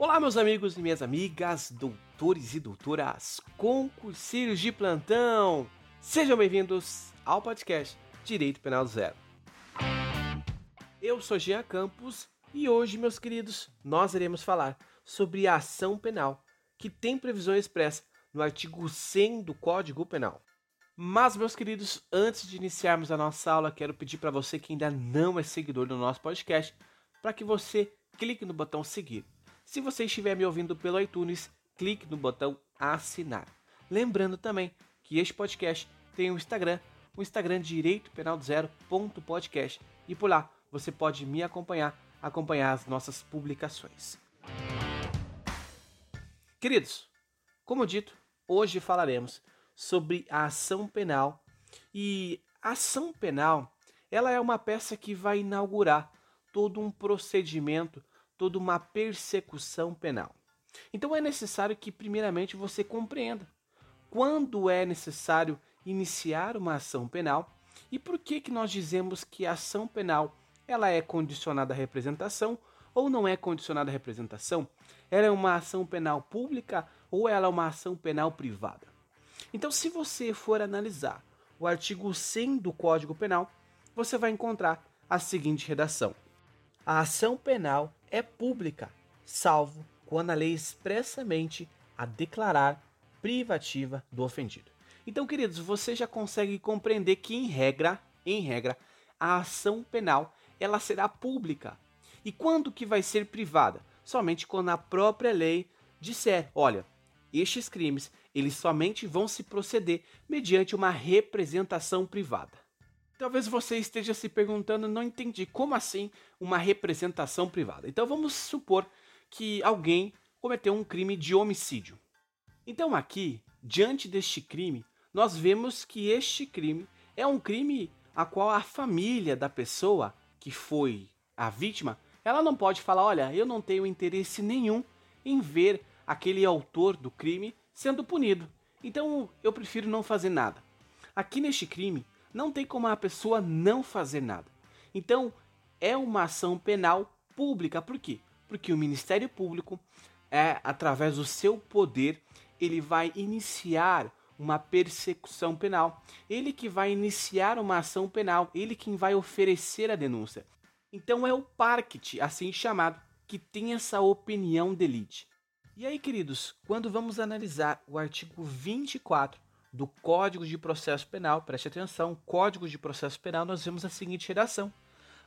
Olá, meus amigos e minhas amigas, doutores e doutoras, concurseiros de plantão! Sejam bem-vindos ao podcast Direito Penal Zero. Eu sou Jean Campos e hoje, meus queridos, nós iremos falar sobre a ação penal, que tem previsão expressa no artigo 100 do Código Penal. Mas, meus queridos, antes de iniciarmos a nossa aula, quero pedir para você que ainda não é seguidor do nosso podcast, para que você clique no botão seguir. Se você estiver me ouvindo pelo iTunes, clique no botão assinar. Lembrando também que este podcast tem um Instagram, o Instagram Direito Penal e por lá você pode me acompanhar, acompanhar as nossas publicações. Queridos, como dito, hoje falaremos sobre a ação penal e a ação penal ela é uma peça que vai inaugurar todo um procedimento, toda uma persecução penal. Então é necessário que primeiramente você compreenda quando é necessário iniciar uma ação penal e por que que nós dizemos que a ação penal ela é condicionada à representação ou não é condicionada à representação? Ela é uma ação penal pública ou ela é uma ação penal privada? Então, se você for analisar o artigo 100 do Código Penal, você vai encontrar a seguinte redação: A ação penal é pública, salvo quando a lei expressamente a declarar privativa do ofendido. Então, queridos, você já consegue compreender que em regra, em regra, a ação penal ela será pública. E quando que vai ser privada? Somente quando a própria lei disser, olha, estes crimes eles somente vão se proceder mediante uma representação privada. Talvez você esteja se perguntando, não entendi, como assim uma representação privada? Então vamos supor que alguém cometeu um crime de homicídio. Então aqui, diante deste crime, nós vemos que este crime é um crime a qual a família da pessoa que foi a vítima, ela não pode falar, olha, eu não tenho interesse nenhum em ver aquele autor do crime sendo punido. Então eu prefiro não fazer nada. Aqui neste crime, não tem como a pessoa não fazer nada. Então é uma ação penal pública. Por quê? Porque o Ministério Público, é através do seu poder, ele vai iniciar uma persecução penal. Ele que vai iniciar uma ação penal, ele quem vai oferecer a denúncia. Então é o parquet, assim chamado, que tem essa opinião de elite. E aí, queridos, quando vamos analisar o artigo 24 do Código de Processo Penal, preste atenção, Código de Processo Penal, nós vemos a seguinte redação: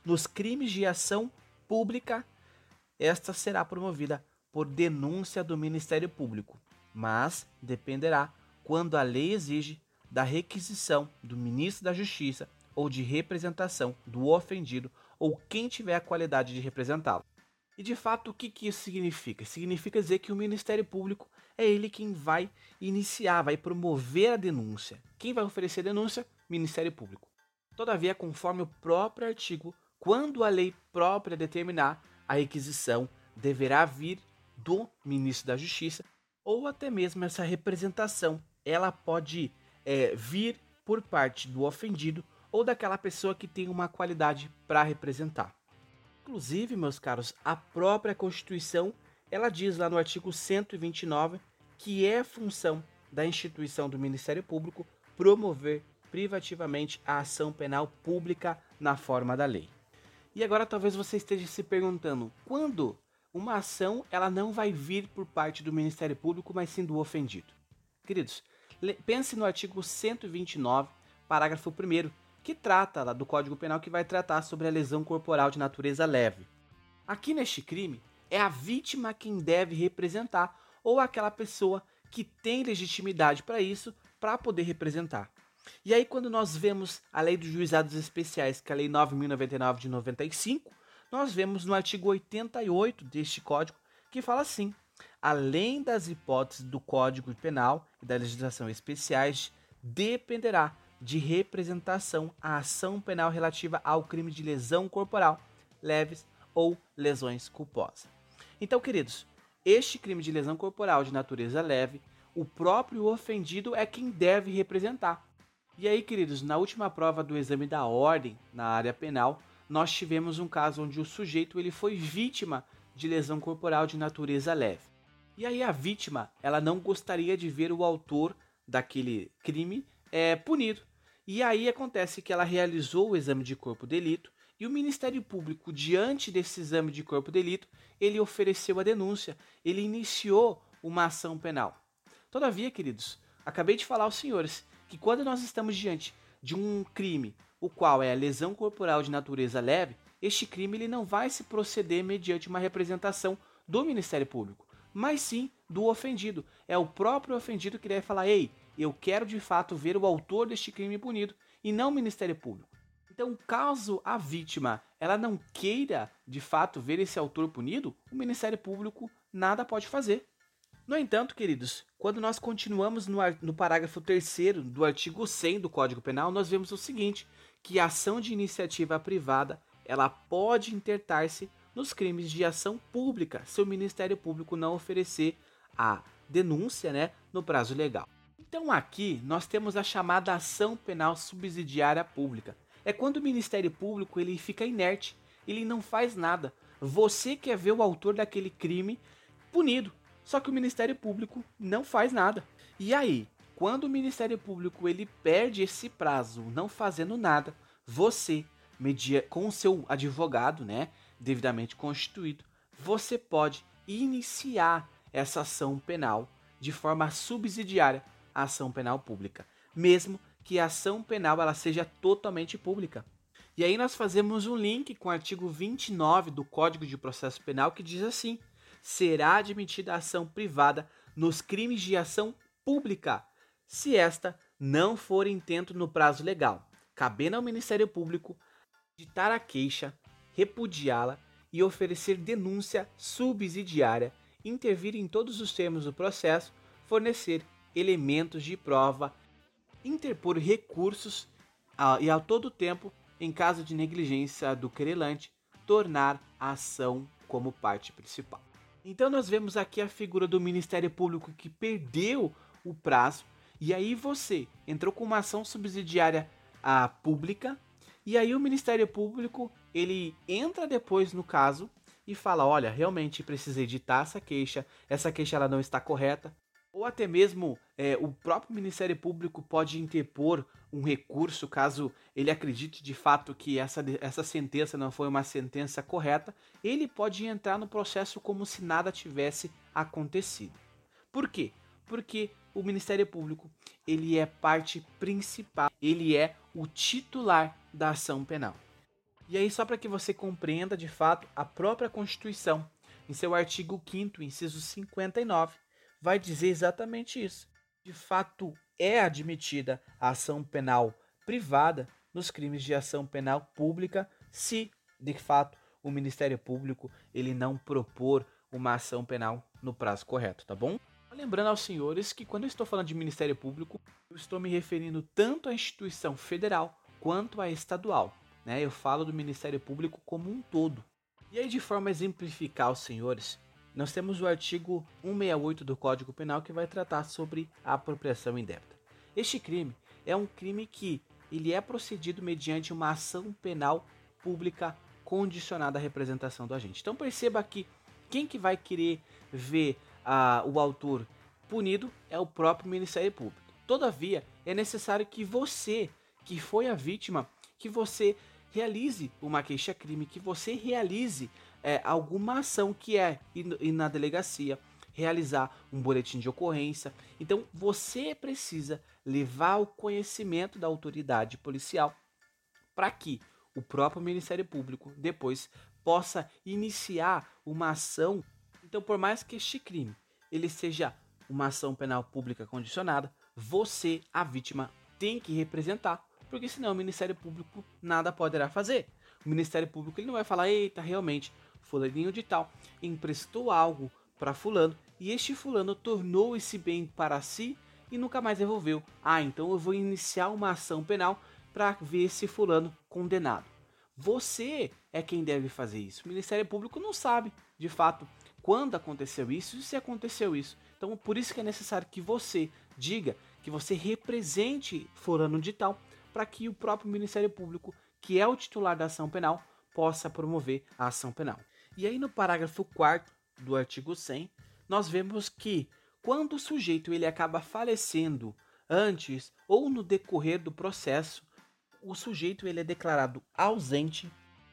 Nos crimes de ação pública, esta será promovida por denúncia do Ministério Público, mas dependerá, quando a lei exige, da requisição do ministro da Justiça ou de representação do ofendido ou quem tiver a qualidade de representá-lo. E de fato, o que, que isso significa? Significa dizer que o Ministério Público é ele quem vai iniciar, vai promover a denúncia. Quem vai oferecer a denúncia? Ministério Público. Todavia, conforme o próprio artigo, quando a lei própria determinar, a requisição deverá vir do ministro da Justiça ou até mesmo essa representação. Ela pode é, vir por parte do ofendido ou daquela pessoa que tem uma qualidade para representar. Inclusive, meus caros, a própria Constituição, ela diz lá no artigo 129 que é função da instituição do Ministério Público promover privativamente a ação penal pública na forma da lei. E agora talvez você esteja se perguntando, quando uma ação ela não vai vir por parte do Ministério Público, mas sim do ofendido? Queridos, pense no artigo 129, parágrafo 1 que trata do Código Penal que vai tratar sobre a lesão corporal de natureza leve. Aqui neste crime, é a vítima quem deve representar ou aquela pessoa que tem legitimidade para isso para poder representar. E aí quando nós vemos a Lei dos Juizados Especiais, que é a Lei 9099 de 95, nós vemos no artigo 88 deste código que fala assim: além das hipóteses do Código Penal e da legislação especiais, dependerá de representação à ação penal relativa ao crime de lesão corporal leves ou lesões culposas. Então, queridos, este crime de lesão corporal de natureza leve, o próprio ofendido é quem deve representar. E aí, queridos, na última prova do exame da ordem na área penal, nós tivemos um caso onde o sujeito ele foi vítima de lesão corporal de natureza leve. E aí a vítima, ela não gostaria de ver o autor daquele crime é, punido. E aí acontece que ela realizou o exame de corpo de delito e o Ministério Público, diante desse exame de corpo de delito, ele ofereceu a denúncia, ele iniciou uma ação penal. Todavia, queridos, acabei de falar aos senhores que quando nós estamos diante de um crime, o qual é a lesão corporal de natureza leve, este crime ele não vai se proceder mediante uma representação do Ministério Público, mas sim do ofendido. É o próprio ofendido que deve falar: "Ei, eu quero de fato ver o autor deste crime punido", e não o Ministério Público. Então, caso a vítima ela não queira de fato ver esse autor punido, o Ministério Público nada pode fazer. No entanto, queridos, quando nós continuamos no, no parágrafo 3 do artigo 100 do Código Penal, nós vemos o seguinte, que a ação de iniciativa privada ela pode intertar-se nos crimes de ação pública, se o Ministério Público não oferecer a denúncia né, no prazo legal. Então aqui nós temos a chamada ação penal subsidiária pública. É quando o Ministério Público ele fica inerte, ele não faz nada. Você quer ver o autor daquele crime punido, só que o Ministério Público não faz nada. E aí, quando o Ministério Público ele perde esse prazo não fazendo nada, você, media, com o seu advogado, né, devidamente constituído, você pode iniciar essa ação penal de forma subsidiária à ação penal pública, mesmo que a ação penal ela seja totalmente pública. E aí nós fazemos um link com o artigo 29 do Código de Processo Penal que diz assim: será admitida a ação privada nos crimes de ação pública, se esta não for intento no prazo legal, cabendo ao Ministério Público ditar a queixa, repudiá-la e oferecer denúncia subsidiária, intervir em todos os termos do processo, fornecer elementos de prova, interpor recursos e a todo tempo, em caso de negligência do querelante, tornar a ação como parte principal. Então nós vemos aqui a figura do Ministério Público que perdeu o prazo e aí você entrou com uma ação subsidiária a pública e aí o Ministério Público ele entra depois no caso e fala, olha, realmente precisa editar essa queixa, essa queixa ela não está correta, ou até mesmo é, o próprio Ministério Público pode interpor um recurso caso ele acredite de fato que essa, essa sentença não foi uma sentença correta, ele pode entrar no processo como se nada tivesse acontecido. Por quê? Porque o Ministério Público ele é parte principal, ele é o titular da ação penal. E aí, só para que você compreenda de fato, a própria Constituição, em seu artigo 5, inciso 59, vai dizer exatamente isso. De fato, é admitida a ação penal privada nos crimes de ação penal pública se, de fato, o Ministério Público ele não propor uma ação penal no prazo correto, tá bom? Lembrando aos senhores que quando eu estou falando de Ministério Público, eu estou me referindo tanto à instituição federal quanto à estadual. Né? Eu falo do Ministério Público como um todo. E aí, de forma a exemplificar aos senhores, nós temos o artigo 168 do Código Penal que vai tratar sobre a apropriação indébita. Este crime é um crime que ele é procedido mediante uma ação penal pública condicionada à representação do agente. Então perceba que quem que vai querer ver uh, o autor punido é o próprio Ministério Público. Todavia, é necessário que você, que foi a vítima, que você realize uma queixa-crime, que você realize é, alguma ação que é ir na delegacia, realizar um boletim de ocorrência. Então você precisa levar o conhecimento da autoridade policial para que o próprio Ministério Público depois possa iniciar uma ação. Então, por mais que este crime ele seja uma ação penal pública condicionada, você, a vítima, tem que representar, porque senão o Ministério Público nada poderá fazer. O Ministério Público ele não vai falar, eita, realmente, fulaninho de tal emprestou algo para fulano e este fulano tornou esse bem para si e nunca mais devolveu. Ah, então eu vou iniciar uma ação penal para ver esse fulano condenado. Você é quem deve fazer isso. O Ministério Público não sabe, de fato, quando aconteceu isso e se aconteceu isso. Então, por isso que é necessário que você diga que você represente fulano de tal para que o próprio Ministério Público, que é o titular da ação penal, possa promover a ação penal. E aí no parágrafo 4 do artigo 100, nós vemos que quando o sujeito ele acaba falecendo antes ou no decorrer do processo, o sujeito ele é declarado ausente,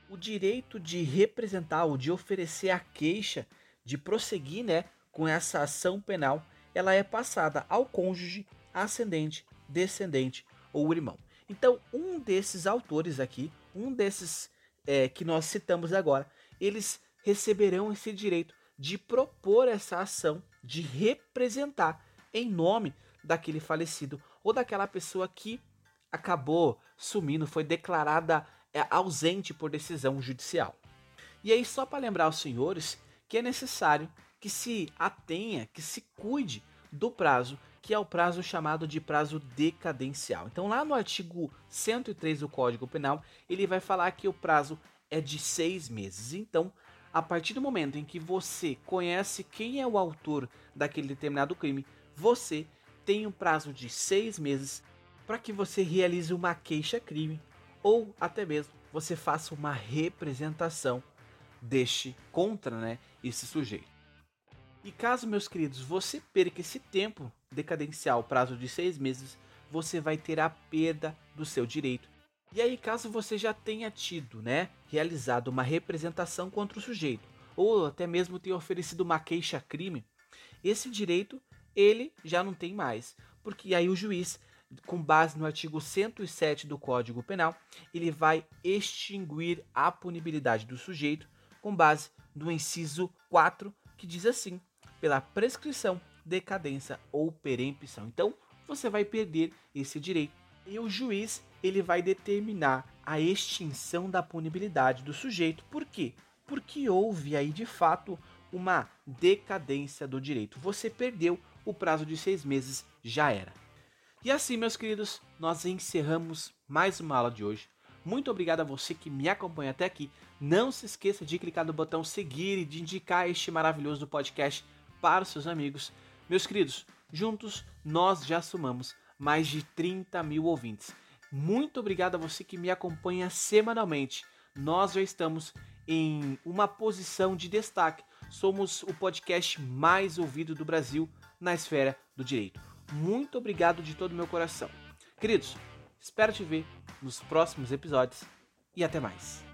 o direito de representar ou de oferecer a queixa, de prosseguir, né, com essa ação penal, ela é passada ao cônjuge, ascendente, descendente ou irmão. Então, um desses autores aqui, um desses é, que nós citamos agora, eles receberão esse direito de propor essa ação, de representar em nome daquele falecido ou daquela pessoa que acabou sumindo, foi declarada é, ausente por decisão judicial. E aí, só para lembrar aos senhores que é necessário que se atenha, que se cuide do prazo, que é o prazo chamado de prazo decadencial. Então, lá no artigo 103 do Código Penal, ele vai falar que o prazo é de seis meses. Então, a partir do momento em que você conhece quem é o autor daquele determinado crime, você tem um prazo de seis meses para que você realize uma queixa-crime ou até mesmo você faça uma representação deste contra né, esse sujeito. E caso, meus queridos, você perca esse tempo decadencial, prazo de seis meses, você vai ter a perda do seu direito. E aí, caso você já tenha tido, né, realizado uma representação contra o sujeito, ou até mesmo tenha oferecido uma queixa-crime, esse direito ele já não tem mais, porque aí o juiz, com base no artigo 107 do Código Penal, ele vai extinguir a punibilidade do sujeito com base no inciso 4, que diz assim: pela prescrição, decadência ou perempção. Então, você vai perder esse direito. E o juiz ele vai determinar a extinção da punibilidade do sujeito. Por quê? Porque houve aí de fato uma decadência do direito. Você perdeu o prazo de seis meses, já era. E assim, meus queridos, nós encerramos mais uma aula de hoje. Muito obrigado a você que me acompanha até aqui. Não se esqueça de clicar no botão seguir e de indicar este maravilhoso podcast para os seus amigos. Meus queridos, juntos nós já somamos mais de 30 mil ouvintes. Muito obrigado a você que me acompanha semanalmente. Nós já estamos em uma posição de destaque. Somos o podcast mais ouvido do Brasil na esfera do direito. Muito obrigado de todo o meu coração. Queridos, espero te ver nos próximos episódios e até mais.